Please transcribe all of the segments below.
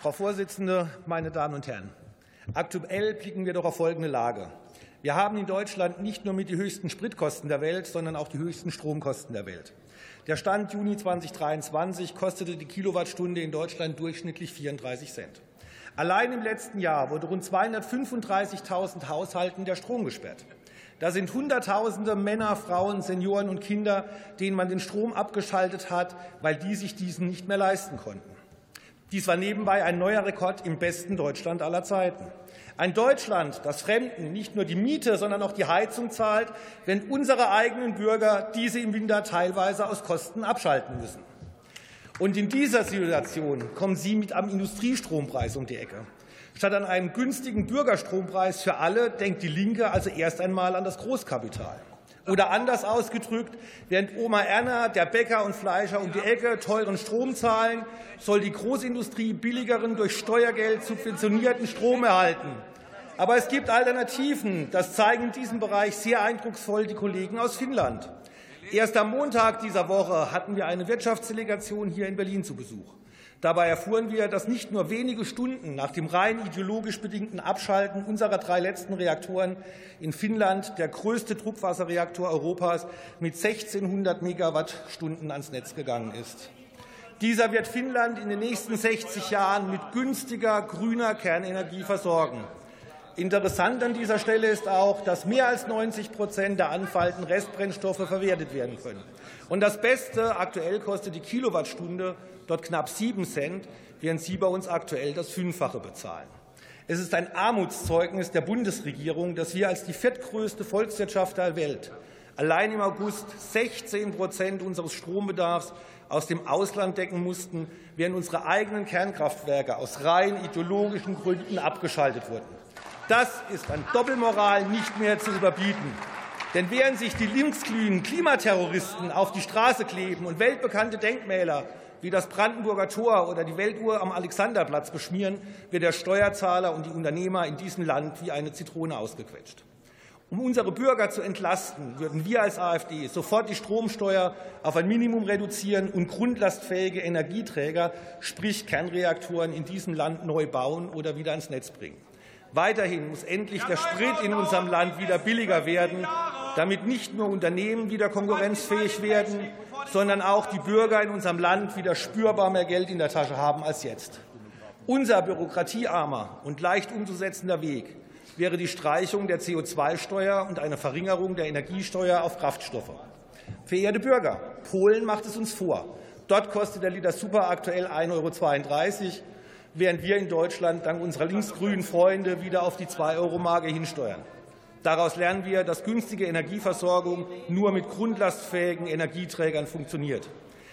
Frau Vorsitzende, meine Damen und Herren! Aktuell blicken wir doch auf folgende Lage. Wir haben in Deutschland nicht nur mit die höchsten Spritkosten der Welt, sondern auch die höchsten Stromkosten der Welt. Der Stand Juni 2023 kostete die Kilowattstunde in Deutschland durchschnittlich 34 Cent. Allein im letzten Jahr wurde rund 235.000 Haushalten der Strom gesperrt. Da sind Hunderttausende Männer, Frauen, Senioren und Kinder, denen man den Strom abgeschaltet hat, weil die sich diesen nicht mehr leisten konnten. Dies war nebenbei ein neuer Rekord im besten Deutschland aller Zeiten. Ein Deutschland, das Fremden nicht nur die Miete, sondern auch die Heizung zahlt, wenn unsere eigenen Bürger diese im Winter teilweise aus Kosten abschalten müssen. Und in dieser Situation kommen Sie mit einem Industriestrompreis um die Ecke. Statt an einen günstigen Bürgerstrompreis für alle denkt die Linke also erst einmal an das Großkapital. Oder anders ausgedrückt, während Oma Erna, der Bäcker und Fleischer um die Ecke teuren Strom zahlen, soll die Großindustrie billigeren, durch Steuergeld subventionierten Strom erhalten. Aber es gibt Alternativen. Das zeigen in diesem Bereich sehr eindrucksvoll die Kollegen aus Finnland. Erst am Montag dieser Woche hatten wir eine Wirtschaftsdelegation hier in Berlin zu Besuch. Dabei erfuhren wir, dass nicht nur wenige Stunden nach dem rein ideologisch bedingten Abschalten unserer drei letzten Reaktoren in Finnland der größte Druckwasserreaktor Europas mit 1600 Megawattstunden ans Netz gegangen ist. Dieser wird Finnland in den nächsten 60 Jahren mit günstiger grüner Kernenergie versorgen. Interessant an dieser Stelle ist auch, dass mehr als 90 Prozent der anfallenden Restbrennstoffe verwertet werden können. Und das Beste, aktuell kostet die Kilowattstunde dort knapp 7 Cent, während Sie bei uns aktuell das Fünffache bezahlen. Es ist ein Armutszeugnis der Bundesregierung, dass wir als die viertgrößte Volkswirtschaft der Welt allein im August 16 Prozent unseres Strombedarfs aus dem Ausland decken mussten, während unsere eigenen Kernkraftwerke aus rein ideologischen Gründen abgeschaltet wurden. Das ist an Doppelmoral nicht mehr zu überbieten. Denn während sich die linksglühen Klimaterroristen auf die Straße kleben und weltbekannte Denkmäler wie das Brandenburger Tor oder die Weltuhr am Alexanderplatz beschmieren, wird der Steuerzahler und die Unternehmer in diesem Land wie eine Zitrone ausgequetscht. Um unsere Bürger zu entlasten, würden wir als AfD sofort die Stromsteuer auf ein Minimum reduzieren und grundlastfähige Energieträger, sprich Kernreaktoren, in diesem Land neu bauen oder wieder ins Netz bringen. Weiterhin muss endlich der Sprit in unserem Land wieder billiger werden, damit nicht nur Unternehmen wieder konkurrenzfähig werden, sondern auch die Bürger in unserem Land wieder spürbar mehr Geld in der Tasche haben als jetzt. Unser bürokratiearmer und leicht umzusetzender Weg wäre die Streichung der CO2-Steuer und eine Verringerung der Energiesteuer auf Kraftstoffe. Verehrte Bürger, Polen macht es uns vor. Dort kostet der Liter Super aktuell 1,32 Euro, während wir in Deutschland dank unserer linksgrünen Freunde wieder auf die 2-Euro-Marke hinsteuern. Daraus lernen wir, dass günstige Energieversorgung nur mit grundlastfähigen Energieträgern funktioniert.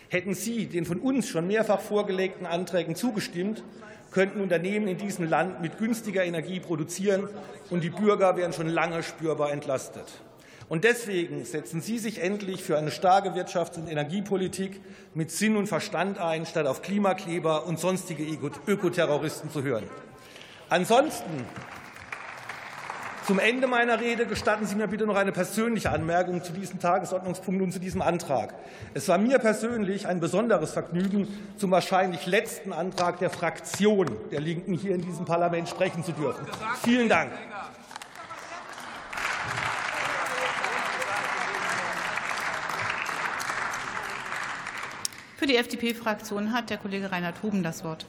Hätten Sie den von uns schon mehrfach vorgelegten Anträgen zugestimmt, könnten Unternehmen in diesem Land mit günstiger Energie produzieren, und die Bürger wären schon lange spürbar entlastet. Und deswegen setzen Sie sich endlich für eine starke Wirtschafts- und Energiepolitik mit Sinn und Verstand ein, statt auf Klimakleber und sonstige Ökoterroristen zu hören. Ansonsten zum Ende meiner Rede gestatten Sie mir bitte noch eine persönliche Anmerkung zu diesem Tagesordnungspunkt und zu diesem Antrag. Es war mir persönlich ein besonderes Vergnügen, zum wahrscheinlich letzten Antrag der Fraktion der Linken hier in diesem Parlament sprechen zu dürfen. Vielen Dank. Für die FDP-Fraktion hat der Kollege Reinhard Huben das Wort.